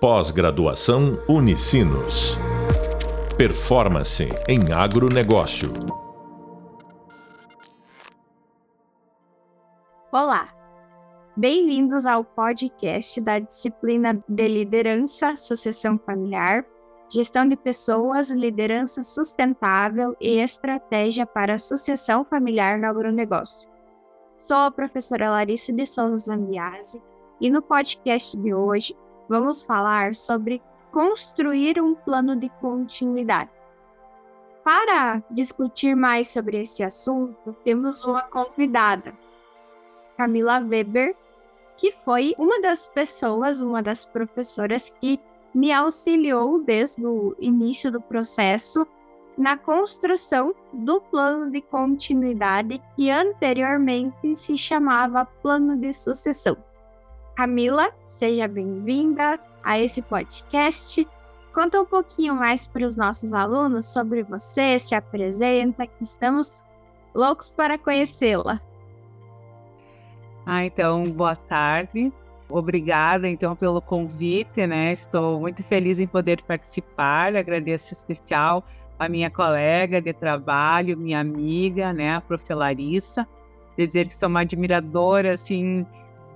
Pós-graduação Unicinos. Performance em agronegócio. Olá, bem-vindos ao podcast da disciplina de Liderança, Sucessão Familiar, Gestão de Pessoas, Liderança Sustentável e Estratégia para a Sucessão Familiar no Agronegócio. Sou a professora Larissa de Souza Zambiase e no podcast de hoje vamos falar sobre construir um plano de continuidade. Para discutir mais sobre esse assunto, temos uma convidada, Camila Weber, que foi uma das pessoas, uma das professoras que me auxiliou desde o início do processo na construção do plano de continuidade que anteriormente se chamava plano de sucessão. Camila, seja bem-vinda a esse podcast. Conta um pouquinho mais para os nossos alunos sobre você, se apresenta, que estamos loucos para conhecê-la. Ah, então, boa tarde. Obrigada, então, pelo convite, né? Estou muito feliz em poder participar. Agradeço especial a minha colega de trabalho, minha amiga, né, a prof. Larissa. Dizer que sou uma admiradora, assim,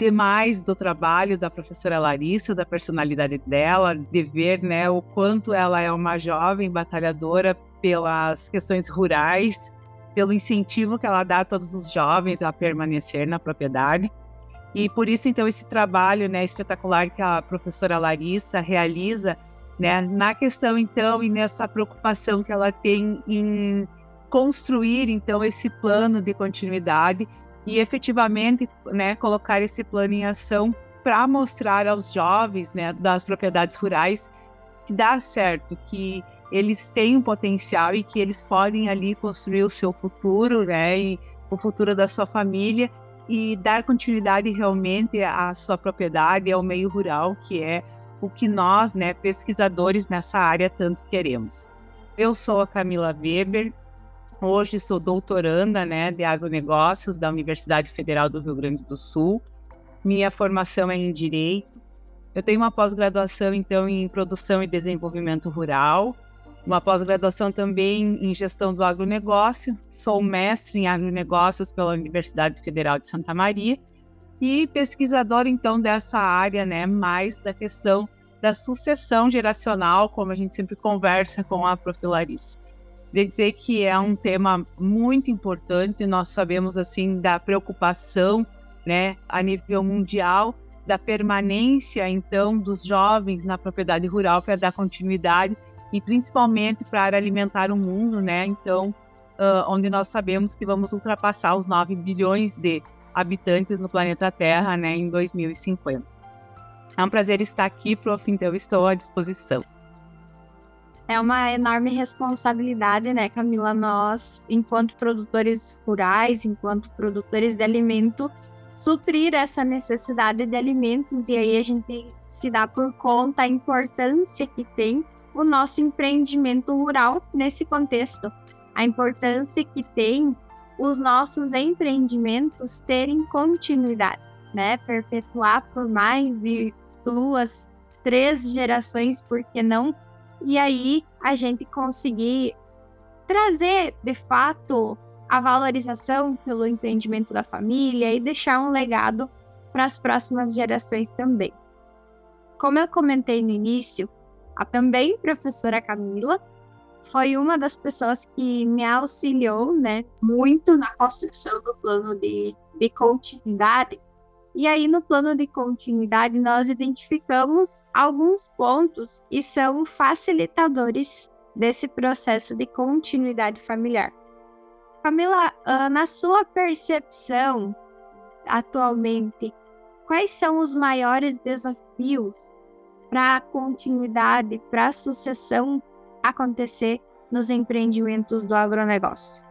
demais do trabalho da professora Larissa, da personalidade dela, de ver né, o quanto ela é uma jovem batalhadora pelas questões rurais, pelo incentivo que ela dá a todos os jovens a permanecer na propriedade. E por isso, então, esse trabalho né, espetacular que a professora Larissa realiza né, na questão, então, e nessa preocupação que ela tem em construir, então, esse plano de continuidade e efetivamente né, colocar esse plano em ação para mostrar aos jovens né, das propriedades rurais que dá certo, que eles têm um potencial e que eles podem ali construir o seu futuro, né, e o futuro da sua família e dar continuidade realmente à sua propriedade, ao meio rural, que é o que nós, né, pesquisadores nessa área, tanto queremos. Eu sou a Camila Weber, Hoje sou doutoranda né, de agronegócios da Universidade Federal do Rio Grande do Sul. Minha formação é em Direito. Eu tenho uma pós-graduação, então, em Produção e Desenvolvimento Rural, uma pós-graduação também em Gestão do Agronegócio. Sou mestre em Agronegócios pela Universidade Federal de Santa Maria e pesquisadora, então, dessa área, né, mais da questão da sucessão geracional, como a gente sempre conversa com a Prof. De dizer que é um tema muito importante. Nós sabemos assim da preocupação, né, a nível mundial da permanência então dos jovens na propriedade rural para dar continuidade e principalmente para alimentar o mundo, né? Então, uh, onde nós sabemos que vamos ultrapassar os 9 bilhões de habitantes no planeta Terra, né, em 2050. É um prazer estar aqui, prof. Então, estou à disposição é uma enorme responsabilidade, né, Camila? Nós, enquanto produtores rurais, enquanto produtores de alimento, suprir essa necessidade de alimentos e aí a gente se dá por conta a importância que tem o nosso empreendimento rural nesse contexto, a importância que tem os nossos empreendimentos terem continuidade, né? Perpetuar por mais de duas, três gerações, porque não e aí a gente conseguir trazer de fato a valorização pelo empreendimento da família e deixar um legado para as próximas gerações também. Como eu comentei no início, a também professora Camila foi uma das pessoas que me auxiliou, né, muito na construção do plano de, de continuidade e aí, no plano de continuidade, nós identificamos alguns pontos e são facilitadores desse processo de continuidade familiar. Camila, ah, na sua percepção atualmente, quais são os maiores desafios para a continuidade, para a sucessão acontecer nos empreendimentos do agronegócio?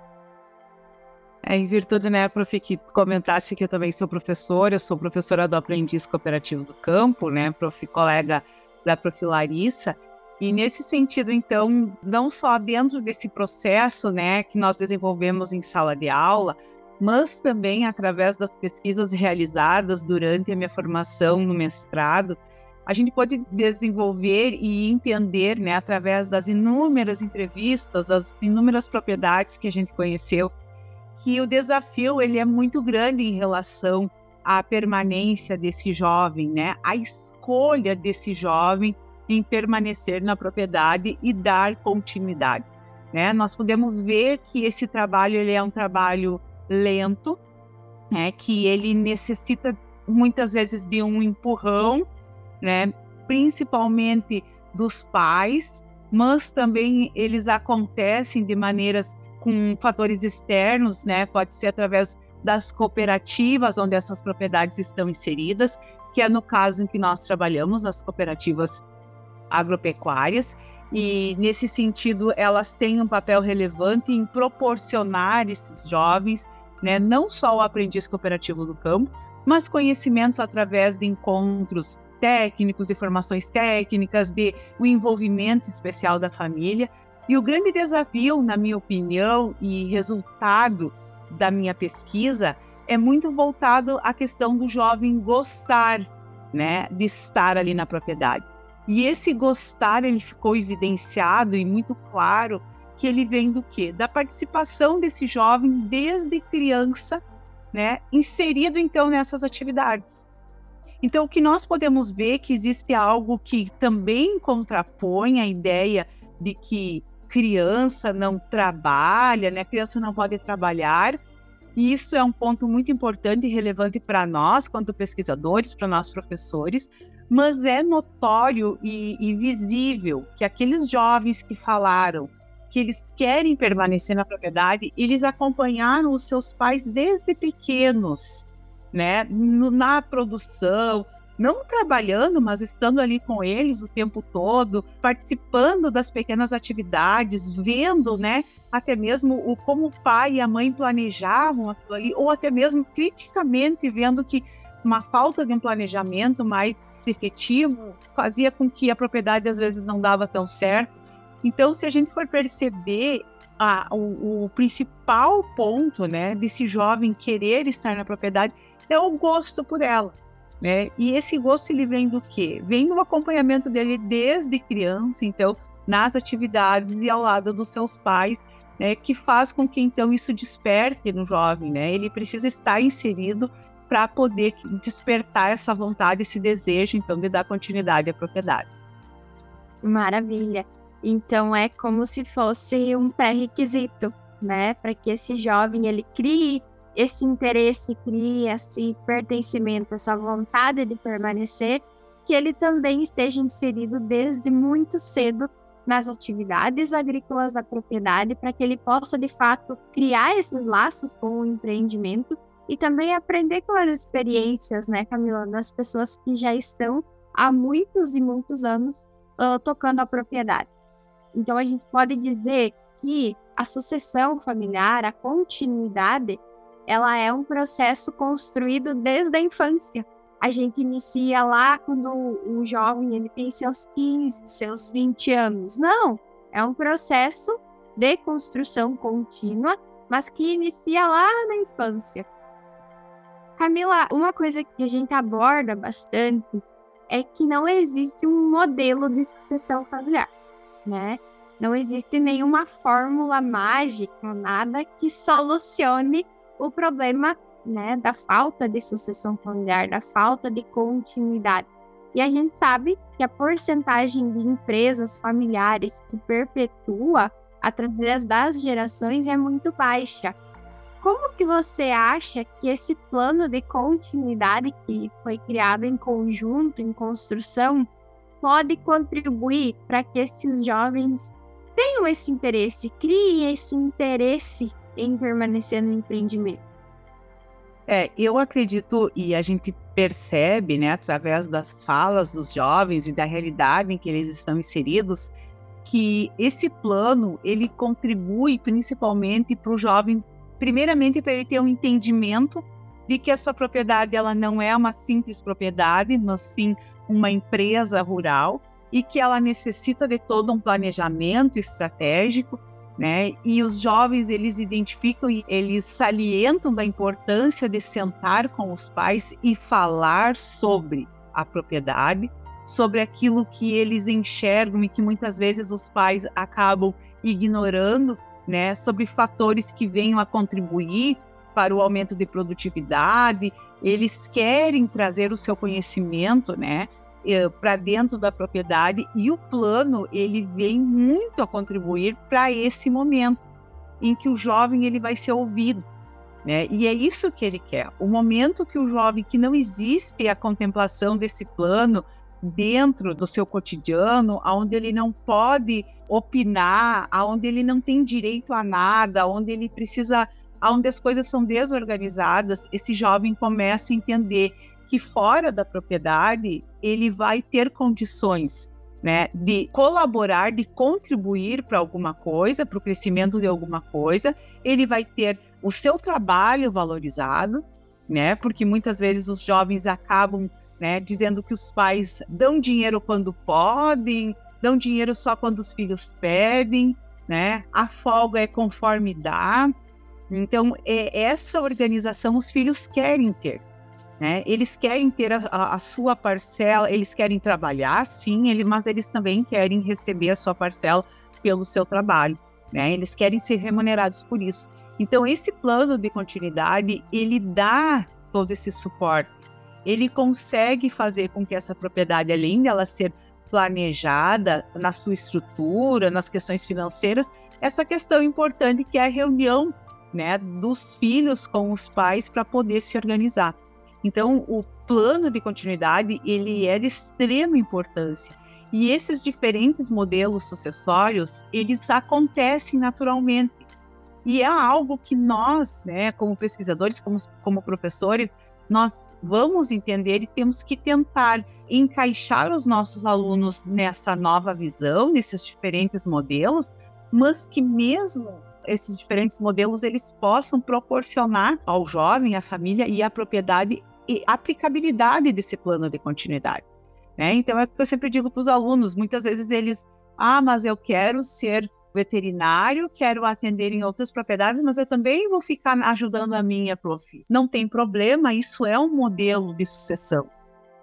É, em virtude, né, prof, que comentasse que eu também sou professora, eu sou professora do Aprendiz Cooperativo do Campo, né, prof, colega da prof. Larissa, e nesse sentido, então, não só dentro desse processo, né, que nós desenvolvemos em sala de aula, mas também através das pesquisas realizadas durante a minha formação no mestrado, a gente pode desenvolver e entender, né, através das inúmeras entrevistas, das inúmeras propriedades que a gente conheceu, que o desafio ele é muito grande em relação à permanência desse jovem, né, a escolha desse jovem em permanecer na propriedade e dar continuidade. Né? Nós podemos ver que esse trabalho ele é um trabalho lento, né? que ele necessita muitas vezes de um empurrão, né? principalmente dos pais, mas também eles acontecem de maneiras com fatores externos, né? Pode ser através das cooperativas onde essas propriedades estão inseridas, que é no caso em que nós trabalhamos, as cooperativas agropecuárias, e nesse sentido elas têm um papel relevante em proporcionar esses jovens, né, não só o aprendiz cooperativo do campo, mas conhecimentos através de encontros técnicos, de formações técnicas, de o envolvimento especial da família. E o grande desafio, na minha opinião, e resultado da minha pesquisa é muito voltado à questão do jovem gostar, né, de estar ali na propriedade. E esse gostar ele ficou evidenciado e muito claro que ele vem do quê? Da participação desse jovem desde criança, né, inserido então nessas atividades. Então o que nós podemos ver é que existe algo que também contrapõe a ideia de que criança não trabalha, né? Criança não pode trabalhar. E isso é um ponto muito importante e relevante para nós, quanto pesquisadores, para nós professores, mas é notório e, e visível que aqueles jovens que falaram que eles querem permanecer na propriedade, eles acompanharam os seus pais desde pequenos, né, na produção, não trabalhando, mas estando ali com eles o tempo todo, participando das pequenas atividades, vendo, né, até mesmo o como o pai e a mãe planejavam aquilo ali, ou até mesmo criticamente vendo que uma falta de um planejamento mais efetivo fazia com que a propriedade às vezes não dava tão certo. Então, se a gente for perceber a, o, o, principal ponto, né, desse jovem querer estar na propriedade é o gosto por ela, né? E esse gosto ele vem do quê? Vem no acompanhamento dele desde criança, então nas atividades e ao lado dos seus pais, né, que faz com que então isso desperte no jovem, né? Ele precisa estar inserido para poder despertar essa vontade, esse desejo, então, de dar continuidade à propriedade. Maravilha. Então é como se fosse um pré-requisito, né, para que esse jovem ele crie esse interesse, crie esse pertencimento, essa vontade de permanecer, que ele também esteja inserido desde muito cedo nas atividades agrícolas da propriedade, para que ele possa de fato criar esses laços com o empreendimento e também aprender com as experiências, né, Camila, das pessoas que já estão há muitos e muitos anos uh, tocando a propriedade. Então a gente pode dizer que a sucessão familiar, a continuidade, ela é um processo construído desde a infância. A gente inicia lá quando o jovem ele tem seus 15, seus 20 anos. Não, é um processo de construção contínua, mas que inicia lá na infância. Camila, uma coisa que a gente aborda bastante é que não existe um modelo de sucessão familiar, né? Não existe nenhuma fórmula mágica, nada que solucione o problema, né, da falta de sucessão familiar, da falta de continuidade. E a gente sabe que a porcentagem de empresas familiares que perpetua através das gerações é muito baixa. Como que você acha que esse plano de continuidade que foi criado em conjunto, em construção, pode contribuir para que esses jovens tenham esse interesse, criem esse interesse em permanecer no empreendimento? É, eu acredito e a gente percebe, né, através das falas dos jovens e da realidade em que eles estão inseridos, que esse plano ele contribui principalmente para o jovem primeiramente para ele ter um entendimento de que a sua propriedade ela não é uma simples propriedade, mas sim uma empresa rural e que ela necessita de todo um planejamento estratégico, né? E os jovens eles identificam e eles salientam da importância de sentar com os pais e falar sobre a propriedade, sobre aquilo que eles enxergam e que muitas vezes os pais acabam ignorando, né, sobre fatores que venham a contribuir para o aumento de produtividade. Eles querem trazer o seu conhecimento, né, para dentro da propriedade e o plano ele vem muito a contribuir para esse momento em que o jovem ele vai ser ouvido, né? E é isso que ele quer. O momento que o jovem que não existe a contemplação desse plano dentro do seu cotidiano, aonde ele não pode opinar, aonde ele não tem direito a nada, onde ele precisa, aonde as coisas são desorganizadas, esse jovem começa a entender que fora da propriedade ele vai ter condições né, de colaborar, de contribuir para alguma coisa, para o crescimento de alguma coisa, ele vai ter o seu trabalho valorizado, né, porque muitas vezes os jovens acabam né, dizendo que os pais dão dinheiro quando podem, dão dinheiro só quando os filhos pedem, né, a folga é conforme dá. Então, é, essa organização os filhos querem ter. Né? Eles querem ter a, a, sua parcela, eles querem trabalhar, sim, ele, mas eles também querem receber a sua parcela pelo seu trabalho. Né? Eles querem ser remunerados por isso. Então, esse plano de continuidade, ele dá todo esse suporte. Ele consegue fazer com que essa propriedade, além dela ser planejada na sua estrutura, nas questões financeiras, essa questão importante que é a reunião né, dos filhos com os pais para poder se organizar. Então, o plano de continuidade ele é de extrema importância. E esses diferentes modelos sucessórios, eles acontecem naturalmente. E é algo que nós, né, como pesquisadores, como, como professores, nós vamos entender e temos que tentar encaixar os nossos alunos nessa nova visão, nesses diferentes modelos, mas que mesmo esses diferentes modelos eles possam proporcionar ao jovem, à família e à propriedade e aplicabilidade desse plano de continuidade. Né? Então, é o que eu sempre digo para os alunos: muitas vezes eles, ah, mas eu quero ser veterinário, quero atender em outras propriedades, mas eu também vou ficar ajudando a minha prof. Não tem problema, isso é um modelo de sucessão,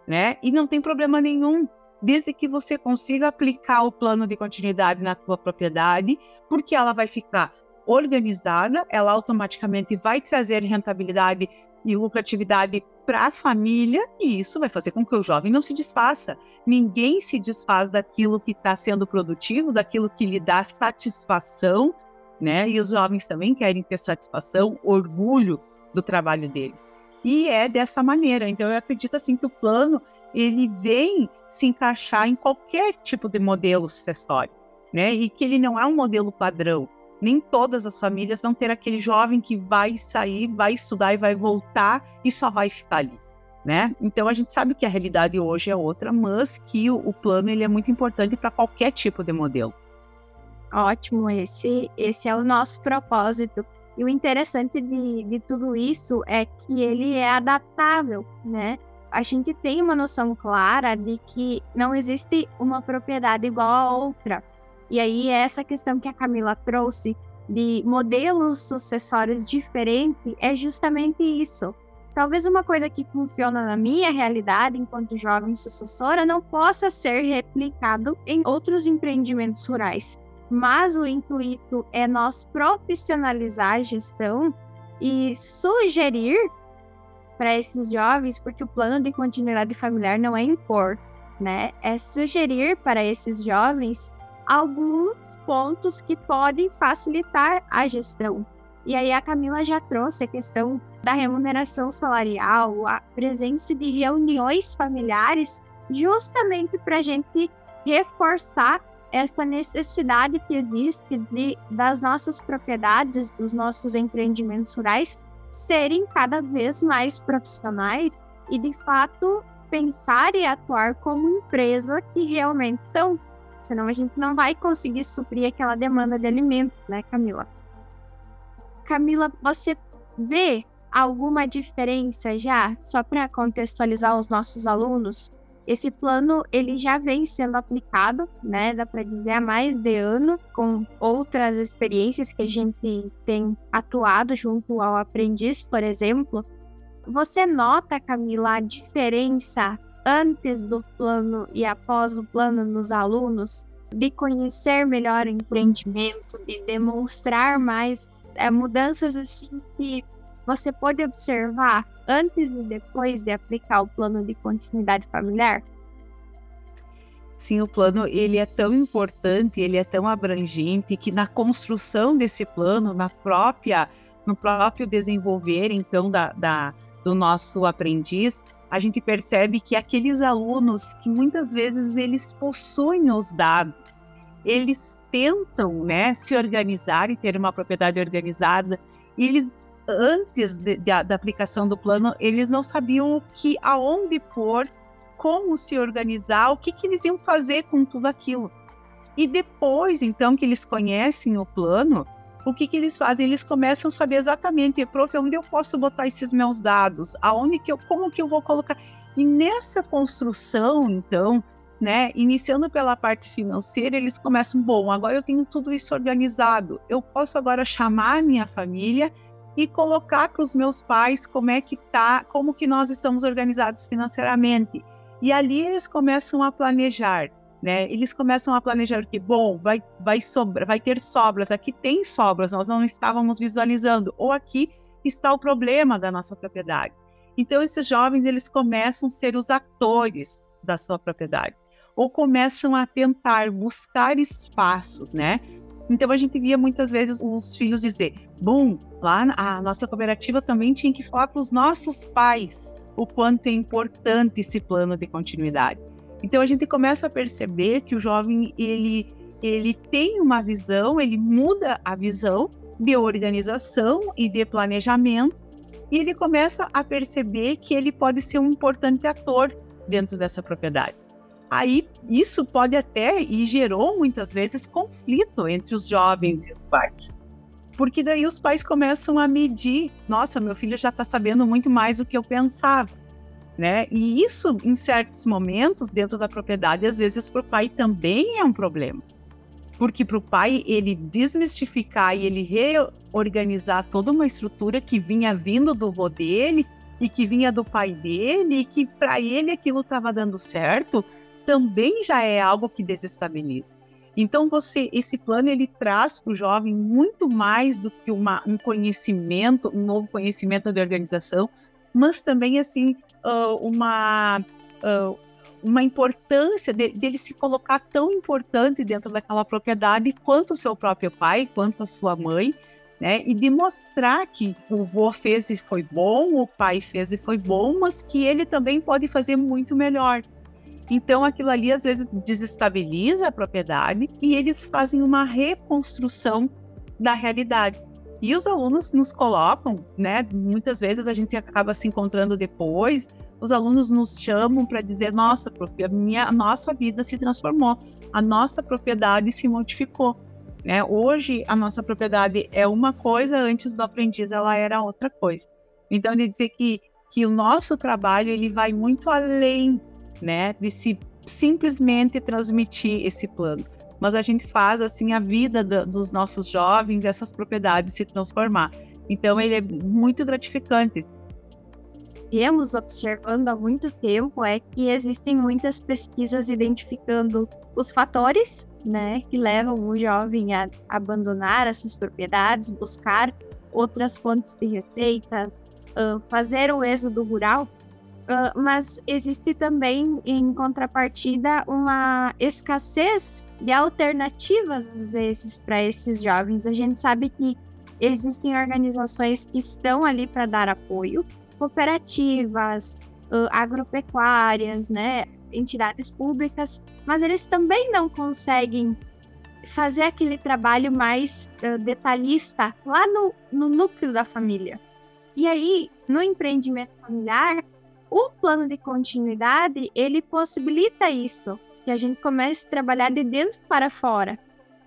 né? E não tem problema nenhum, desde que você consiga aplicar o plano de continuidade na tua propriedade, porque ela vai ficar organizada, ela automaticamente vai trazer rentabilidade e lucratividade para a família, e isso vai fazer com que o jovem não se desfaça. Ninguém se desfaz daquilo que está sendo produtivo, daquilo que lhe dá satisfação, né? E os jovens também querem ter satisfação, orgulho do trabalho deles. E é dessa maneira. Então, eu acredito assim que o plano ele vem se encaixar em qualquer tipo de modelo sucessório, né? E que ele não é um modelo padrão nem todas as famílias vão ter aquele jovem que vai sair, vai estudar e vai voltar e só vai ficar ali, né? Então a gente sabe que a realidade hoje é outra, mas que o, o plano ele é muito importante para qualquer tipo de modelo. Ótimo, esse esse é o nosso propósito. E o interessante de, de tudo isso é que ele é adaptável, né? A gente tem uma noção clara de que não existe uma propriedade igual a outra e aí, essa questão que a Camila trouxe de modelos sucessórios diferentes é justamente isso. Talvez uma coisa que funciona na minha realidade enquanto jovem sucessora não possa ser replicado em outros empreendimentos rurais. Mas o intuito é nós profissionalizar a gestão e sugerir para esses jovens, porque o plano de continuidade familiar não é impor, né? É sugerir para esses jovens alguns pontos que podem facilitar a gestão. E aí a Camila já trouxe a questão da remuneração salarial, a presença de reuniões familiares, justamente para a gente reforçar essa necessidade que existe de, das nossas propriedades, dos nossos empreendimentos rurais serem cada vez mais profissionais e, de fato, pensar e atuar como empresa que realmente são. Senão a gente não vai conseguir suprir aquela demanda de alimentos, né, Camila? Camila, você vê alguma diferença já, só para contextualizar os nossos alunos? Esse plano ele já vem sendo aplicado, né? Dá para dizer há mais de ano, com outras experiências que a gente tem atuado junto ao aprendiz, por exemplo. Você nota, Camila, a diferença antes do plano e após o plano nos alunos, de conhecer melhor o empreendimento, de demonstrar mais é, mudanças assim que você pode observar antes e depois de aplicar o plano de continuidade familiar? Sim, o plano ele é tão importante, ele é tão abrangente que na construção desse plano, na própria, no próprio desenvolver então da, da do nosso aprendiz, a gente percebe que aqueles alunos que muitas vezes eles possuem os dados, eles tentam, né, se organizar e ter uma propriedade organizada, e eles antes de, de, da aplicação do plano, eles não sabiam o que, aonde pôr, como se organizar, o que, que eles iam fazer com tudo aquilo. E depois, então, que eles conhecem o plano, o que, que eles fazem? Eles começam a saber exatamente, prof, onde eu posso botar esses meus dados, aonde que eu, como que eu vou colocar. E nessa construção, então, né, iniciando pela parte financeira, eles começam, bom, agora eu tenho tudo isso organizado, eu posso agora chamar minha família e colocar para os meus pais como é que tá, como que nós estamos organizados financeiramente. E ali eles começam a planejar né? Eles começam a planejar que, bom, vai, vai, sobra, vai ter sobras, aqui tem sobras, nós não estávamos visualizando, ou aqui está o problema da nossa propriedade. Então, esses jovens, eles começam a ser os atores da sua propriedade, ou começam a tentar buscar espaços, né? Então, a gente via muitas vezes os filhos dizer, bom, lá a nossa cooperativa também tinha que falar para os nossos pais o quanto é importante esse plano de continuidade. Então a gente começa a perceber que o jovem ele ele tem uma visão, ele muda a visão de organização e de planejamento e ele começa a perceber que ele pode ser um importante ator dentro dessa propriedade. Aí isso pode até e gerou muitas vezes conflito entre os jovens e os pais. Porque daí os pais começam a medir, nossa, meu filho já está sabendo muito mais do que eu pensava né? E isso, em certos momentos, dentro da propriedade, às vezes para o pai também é um problema. Porque para o pai, ele desmistificar e ele reorganizar toda uma estrutura que vinha vindo do vô dele e que vinha do pai dele e que para ele aquilo estava dando certo, também já é algo que desestabiliza. Então você, esse plano ele traz para o jovem muito mais do que uma, um conhecimento, um novo conhecimento de organização, mas também assim uh, uma, uh, uma importância de, dele se colocar tão importante dentro daquela propriedade quanto o seu próprio pai, quanto a sua mãe, né? E de mostrar que o avô fez e foi bom, o pai fez e foi bom, mas que ele também pode fazer muito melhor. Então aquilo ali às vezes desestabiliza a propriedade e eles fazem uma reconstrução da realidade. E os alunos nos colocam, né? Muitas vezes a gente acaba se encontrando depois, os alunos nos chamam para dizer: nossa, a, minha, a nossa vida se transformou, a nossa propriedade se modificou. Né? Hoje, a nossa propriedade é uma coisa, antes do aprendiz ela era outra coisa. Então, ele dizer que, que o nosso trabalho ele vai muito além né, de se simplesmente transmitir esse plano mas a gente faz assim a vida do, dos nossos jovens, essas propriedades se transformar. Então ele é muito gratificante. Viemos observando há muito tempo é que existem muitas pesquisas identificando os fatores, né, que levam o jovem a abandonar as suas propriedades, buscar outras fontes de receitas, fazer o êxodo rural Uh, mas existe também, em contrapartida, uma escassez de alternativas, às vezes, para esses jovens. A gente sabe que existem organizações que estão ali para dar apoio, cooperativas, uh, agropecuárias, né, entidades públicas, mas eles também não conseguem fazer aquele trabalho mais uh, detalhista lá no, no núcleo da família. E aí, no empreendimento familiar, o plano de continuidade, ele possibilita isso, que a gente comece a trabalhar de dentro para fora,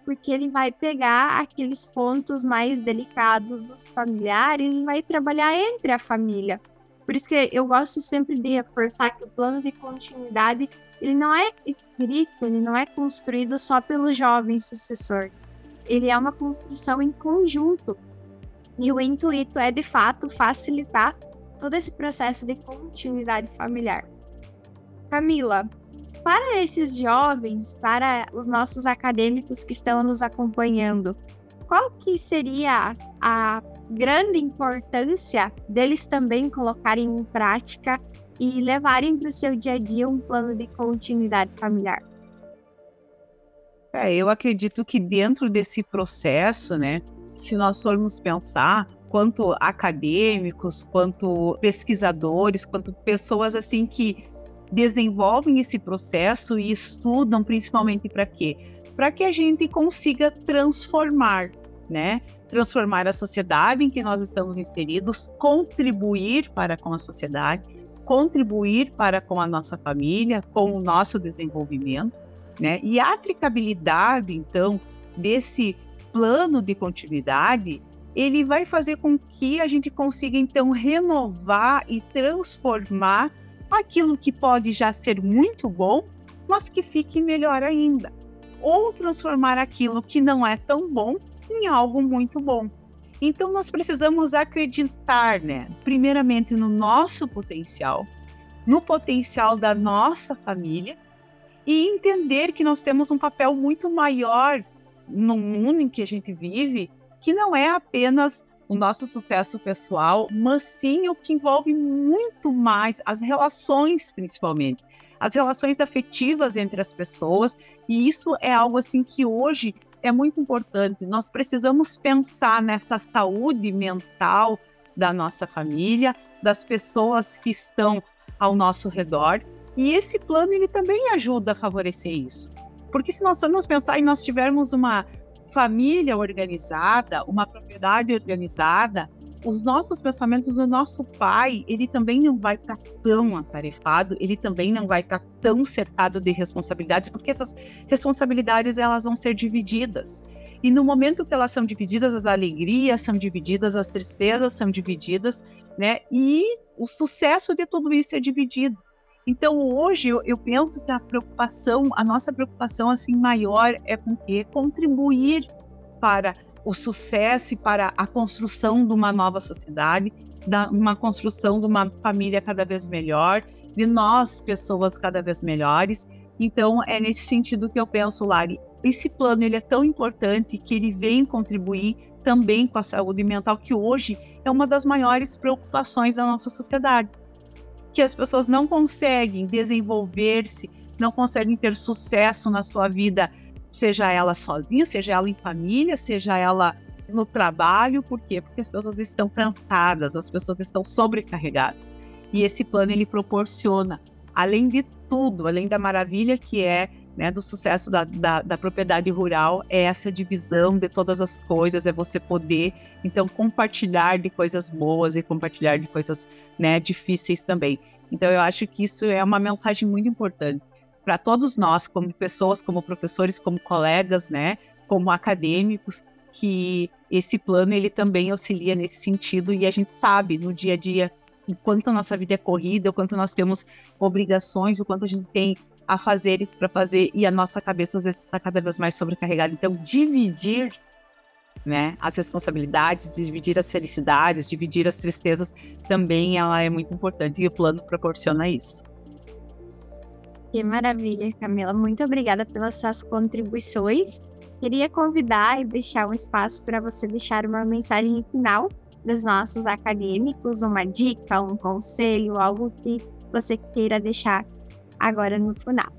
porque ele vai pegar aqueles pontos mais delicados dos familiares e vai trabalhar entre a família. Por isso que eu gosto sempre de reforçar que o plano de continuidade, ele não é escrito, ele não é construído só pelo jovem sucessor. Ele é uma construção em conjunto. E o intuito é, de fato, facilitar todo esse processo de continuidade familiar. Camila, para esses jovens, para os nossos acadêmicos que estão nos acompanhando, qual que seria a grande importância deles também colocarem em prática e levarem para o seu dia a dia um plano de continuidade familiar? É, eu acredito que dentro desse processo, né, se nós formos pensar, quanto acadêmicos, quanto pesquisadores, quanto pessoas assim que desenvolvem esse processo e estudam principalmente para quê? Para que a gente consiga transformar, né? Transformar a sociedade em que nós estamos inseridos, contribuir para com a sociedade, contribuir para com a nossa família, com o nosso desenvolvimento, né? E a aplicabilidade, então, desse plano de continuidade, ele vai fazer com que a gente consiga, então, renovar e transformar aquilo que pode já ser muito bom, mas que fique melhor ainda. Ou transformar aquilo que não é tão bom em algo muito bom. Então nós precisamos acreditar, né, primeiramente no nosso potencial, no potencial da nossa família e entender que nós temos um papel muito maior no mundo em que a gente vive, que não é apenas o nosso sucesso pessoal, mas sim o que envolve muito mais as relações, principalmente, as relações afetivas entre as pessoas, e isso é algo assim que hoje é muito importante. Nós precisamos pensar nessa saúde mental da nossa família, das pessoas que estão ao nosso redor, e esse plano ele também ajuda a favorecer isso. Porque se nós formos pensar e nós tivermos uma família organizada, uma propriedade organizada, os nossos pensamentos, o nosso pai, ele também não vai estar tá tão atarefado, ele também não vai estar tá tão cercado de responsabilidades, porque essas responsabilidades elas vão ser divididas. E no momento que elas são divididas, as alegrias são divididas, as tristezas são divididas, né? E o sucesso de tudo isso é dividido. Então hoje eu, eu, penso que a preocupação, a nossa preocupação assim maior é com que contribuir para o sucesso e para a construção de uma nova sociedade, da, uma construção de uma família cada vez melhor, de nós pessoas cada vez melhores. Então é nesse sentido que eu penso, Lari, esse plano ele é tão importante que ele vem contribuir também com a saúde mental que hoje é uma das maiores preocupações da nossa sociedade que as pessoas não conseguem desenvolver-se, não conseguem ter sucesso na sua vida, seja ela sozinha, seja ela em família, seja ela no trabalho, por quê? Porque as pessoas estão cansadas, as pessoas estão sobrecarregadas. E esse plano ele proporciona, além de tudo, além da maravilha que é né, do sucesso da, da, da, propriedade rural é essa divisão de todas as coisas, é você poder, então, compartilhar de coisas boas e compartilhar de coisas né, difíceis também. Então, eu acho que isso é uma mensagem muito importante para todos nós, como pessoas, como professores, como colegas, né, como acadêmicos, que esse plano ele também auxilia nesse sentido e a gente sabe no dia a dia o quanto a nossa vida é corrida, o quanto nós temos obrigações, o quanto a gente tem a fazeres para fazer e a nossa cabeça às vezes está cada vez mais sobrecarregada. Então, dividir né, as responsabilidades, dividir as felicidades, dividir as tristezas, também ela é muito importante e o plano proporciona isso. Que maravilha, Camila. Muito obrigada pelas suas contribuições. Queria convidar e deixar um espaço para você deixar uma mensagem final dos nossos acadêmicos, uma dica, um conselho, algo que você queira deixar agora no final.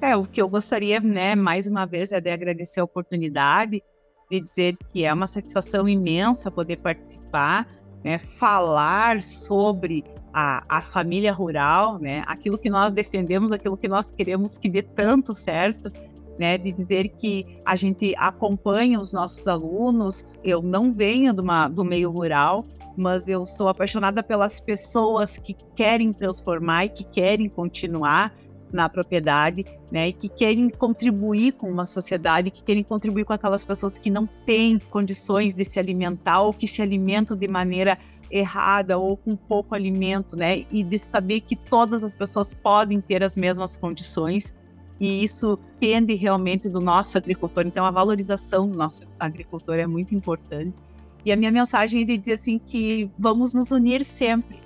É, o que eu gostaria, né, mais uma vez, é de agradecer a oportunidade de dizer que é uma satisfação imensa poder participar, né, falar sobre a, a família rural, né, aquilo que nós defendemos, aquilo que nós queremos que dê tanto certo, né, de dizer que a gente acompanha os nossos alunos. Eu não venho de uma, do meio rural, mas eu sou apaixonada pelas pessoas que querem transformar e que querem continuar na propriedade, né, e que querem contribuir com uma sociedade, que querem contribuir com aquelas pessoas que não têm condições de se alimentar ou que se alimentam de maneira errada ou com pouco alimento, né, e de saber que todas as pessoas podem ter as mesmas condições. E isso depende realmente do nosso agricultor. Então, a valorização do nosso agricultor é muito importante. E a minha mensagem é de dizer assim que vamos nos unir sempre,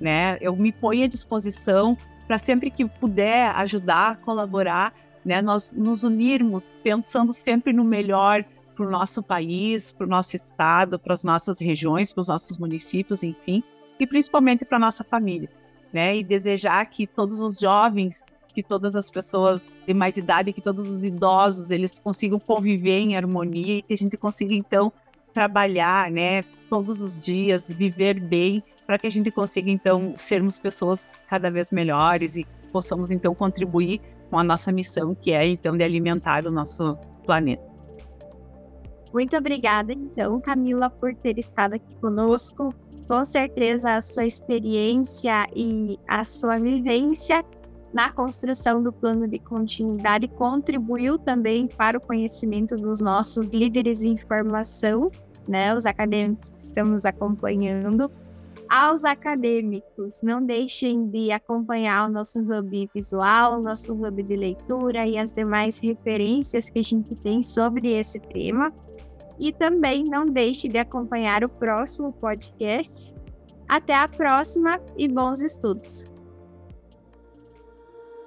né? Eu me ponho à disposição para sempre que puder ajudar, colaborar, né, nós nos unirmos pensando sempre no melhor para o nosso país, para o nosso estado, para as nossas regiões, para os nossos municípios, enfim, e principalmente para nossa família, né? E desejar que todos os jovens, que todas as pessoas de mais idade, que todos os idosos, eles consigam conviver em harmonia e que a gente consiga então trabalhar, né, todos os dias, viver bem, para que a gente consiga então sermos pessoas cada vez melhores e possamos então contribuir com a nossa missão, que é então de alimentar o nosso planeta. Muito obrigada, então, Camila, por ter estado aqui conosco. Com certeza, a sua experiência e a sua vivência na construção do plano de continuidade contribuiu também para o conhecimento dos nossos líderes em formação, né? Os acadêmicos que estamos acompanhando. Aos acadêmicos, não deixem de acompanhar o nosso hub visual, o nosso hub de leitura e as demais referências que a gente tem sobre esse tema. E também não deixe de acompanhar o próximo podcast. Até a próxima e bons estudos.